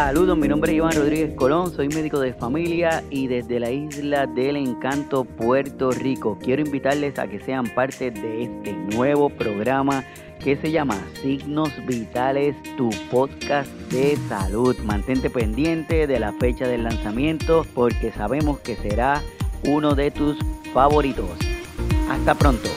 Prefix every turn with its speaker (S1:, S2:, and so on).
S1: Saludos, mi nombre es Iván Rodríguez Colón, soy médico de familia y desde la isla del encanto Puerto Rico quiero invitarles a que sean parte de este nuevo programa que se llama Signos Vitales, tu podcast de salud. Mantente pendiente de la fecha del lanzamiento porque sabemos que será uno de tus favoritos. Hasta pronto.